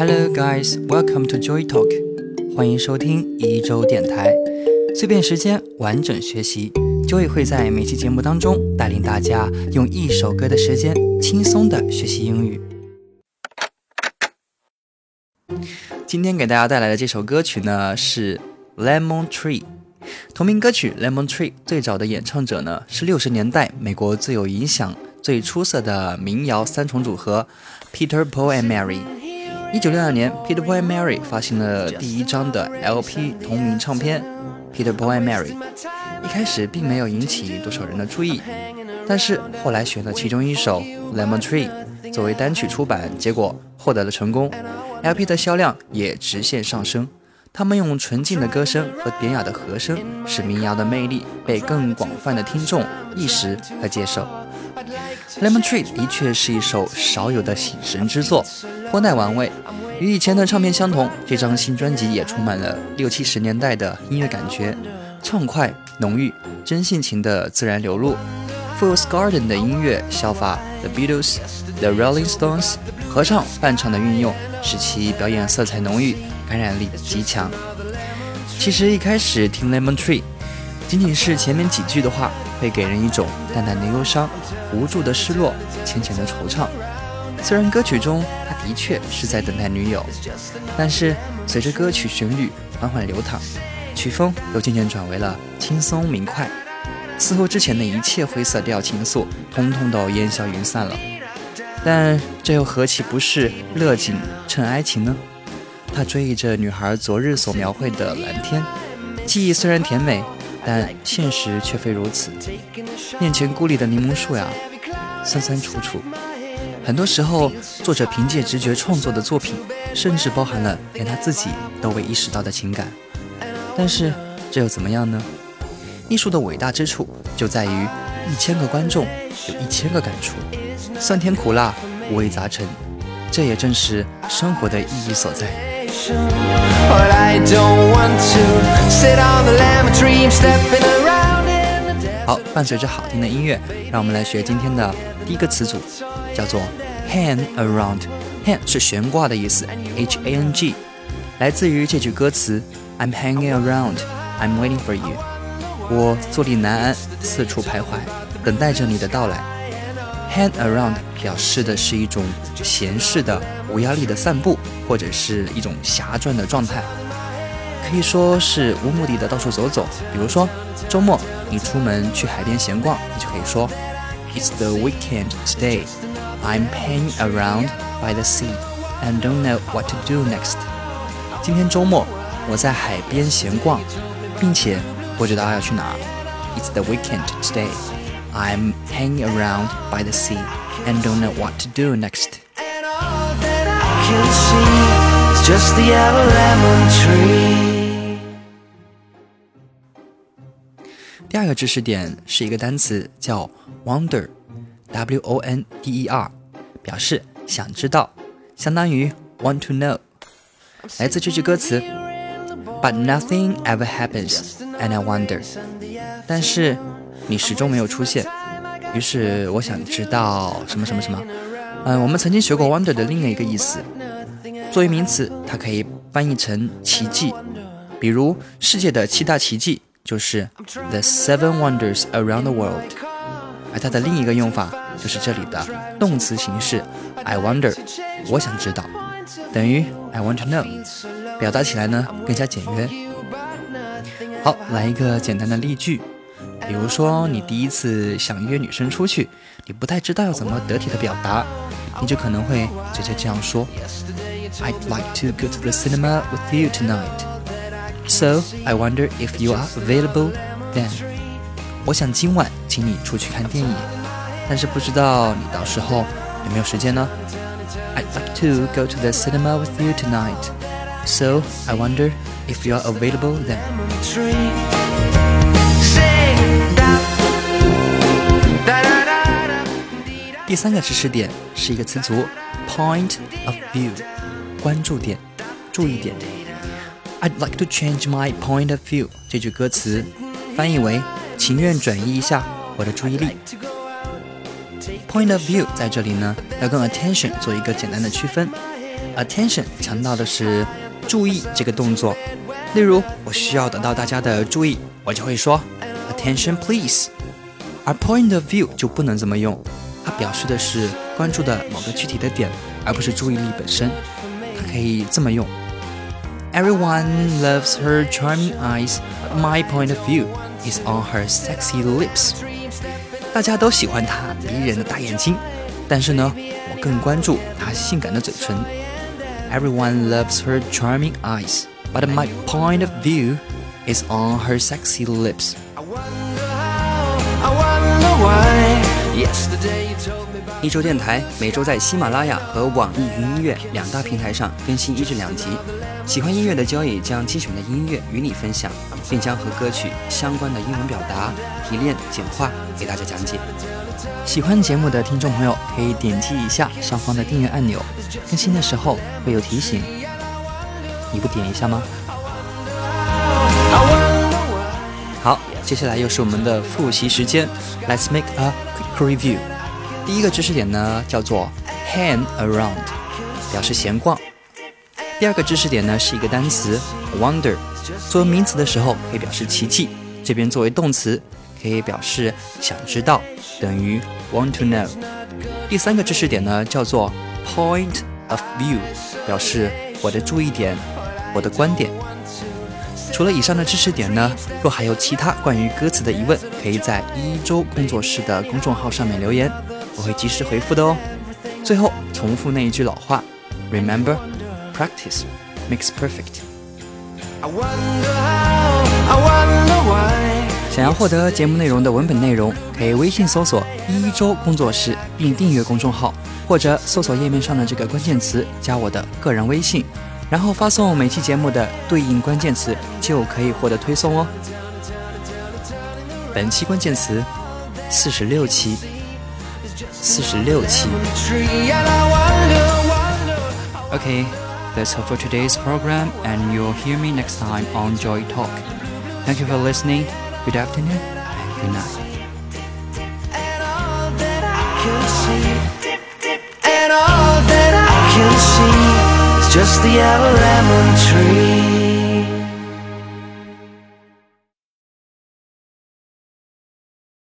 Hello guys, welcome to Joy Talk，欢迎收听一周电台，碎片时间完整学习。Joy 会在每期节目当中带领大家用一首歌的时间轻松的学习英语。今天给大家带来的这首歌曲呢是 Lemon Tree，同名歌曲 Lemon Tree 最早的演唱者呢是六十年代美国最有影响、最出色的民谣三重组合 Peter Paul and Mary。一九六二年，Peter Paul and Mary 发行了第一张的 LP 同名唱片 Peter Paul and Mary。一开始并没有引起多少人的注意，但是后来选了其中一首 Lemon Tree 作为单曲出版，结果获得了成功。LP 的销量也直线上升，他们用纯净的歌声和典雅的和声，使民谣的魅力被更广泛的听众意识和接受。Lemon Tree 的确是一首少有的醒神之作，颇耐玩味。与以前的唱片相同，这张新专辑也充满了六七十年代的音乐感觉，畅快、浓郁、真性情的自然流露。Fool's Garden 的音乐效法 The Beatles、The Rolling Stones，合唱伴唱的运用。使其表演色彩浓郁，感染力极强。其实一开始听《Lemon Tree》，仅仅是前面几句的话，会给人一种淡淡的忧伤、无助的失落、浅浅的惆怅。虽然歌曲中他的确是在等待女友，但是随着歌曲旋律缓缓流淌，曲风又渐渐转为了轻松明快，似乎之前的一切灰色调情愫，通通都烟消云散了。但这又何其不是乐景衬哀情呢？他追忆着女孩昨日所描绘的蓝天，记忆虽然甜美，但现实却非如此。面前孤立的柠檬树呀，酸酸楚楚。很多时候，作者凭借直觉创作的作品，甚至包含了连他自己都未意识到的情感。但是这又怎么样呢？艺术的伟大之处就在于一千个观众有一千个感触。酸甜苦辣，五味杂陈，这也正是生活的意义所在。好，伴随着好听的音乐，让我们来学今天的第一个词组，叫做 hang around。hang 是悬挂的意思，h a n g，来自于这句歌词：I'm hanging around, I'm waiting for you。我坐立难安，四处徘徊，等待着你的到来。Hang around 表示的是一种闲适的、无压力的散步，或者是一种暇转的状态，可以说是无目的的到处走走。比如说，周末你出门去海边闲逛，你就可以说：It's the weekend today. I'm hanging around by the sea and don't know what to do next. 今天周末，我在海边闲逛，并且不知道要去哪。It's the weekend today. I'm hanging around by the sea and don't know what to do next. 第二个知识点是一个单词叫 wonder，w o n d e r，表示想知道，相当于 want to know。来自这句歌词，But nothing ever happens, and I wonder。但是你始终没有出现，于是我想知道什么什么什么。嗯，我们曾经学过 wonder 的另一个意思，作为名词，它可以翻译成奇迹。比如世界的七大奇迹就是 the seven wonders around the world。而它的另一个用法就是这里的动词形式 I wonder，我想知道，等于 I want to know，表达起来呢更加简约。好，来一个简单的例句。比如说，你第一次想约女生出去，你不太知道要怎么得体的表达，你就可能会直接这样说：I'd like to go to the cinema with you tonight. So I wonder if you are available then. 我想今晚请你出去看电影，但是不知道你到时候有没有时间呢？I'd like to go to the cinema with you tonight. So I wonder if you are available then. 第三个知识点是一个词组，point of view，关注点、注意点。 I'd like to change my point of view。这句歌词翻译为情愿转移一下我的注意力。Point of view 在这里呢，要跟 attention 做一个简单的区分。attention 强调的是注意这个动作。例如，我需要得到大家的注意，我就会说 attention please。而 point of view 就不能这么用，它表示的是关注的某个具体的点，而不是注意力本身。它可以这么用 ：Everyone loves her charming eyes, but my point of view is on her sexy lips。大家都喜欢她迷人的大眼睛，但是呢，我更关注她性感的嘴唇。Everyone loves her charming eyes。But my point of view is on her sexy lips. 一周电台每周在喜马拉雅和网易云音乐两大平台上更新一至两集。喜欢音乐的交易将精选的音乐与你分享，并将和歌曲相关的英文表达提炼简化给大家讲解。喜欢节目的听众朋友可以点击一下上方的订阅按钮，更新的时候会有提醒。你不点一下吗？好，接下来又是我们的复习时间。Let's make a quick review。第一个知识点呢叫做 hang around，表示闲逛。第二个知识点呢是一个单词 wonder，作为名词的时候可以表示奇迹，这边作为动词可以表示想知道，等于 want to know。第三个知识点呢叫做 point of view，表示我的注意点。我的观点。除了以上的知识点呢，若还有其他关于歌词的疑问，可以在一周工作室的公众号上面留言，我会及时回复的哦。最后重复那一句老话：Remember, practice makes perfect。想要获得节目内容的文本内容，可以微信搜索“一周工作室”并订阅公众号，或者搜索页面上的这个关键词加我的个人微信。然后发送每期节目的对应关键词，就可以获得推送哦。本期关键词：四十六期，四十六期。Okay, that's all for today's program, and you'll hear me next time on Joy Talk. Thank you for listening. Good afternoon and good night. And all that I can see just the yellow lemon tree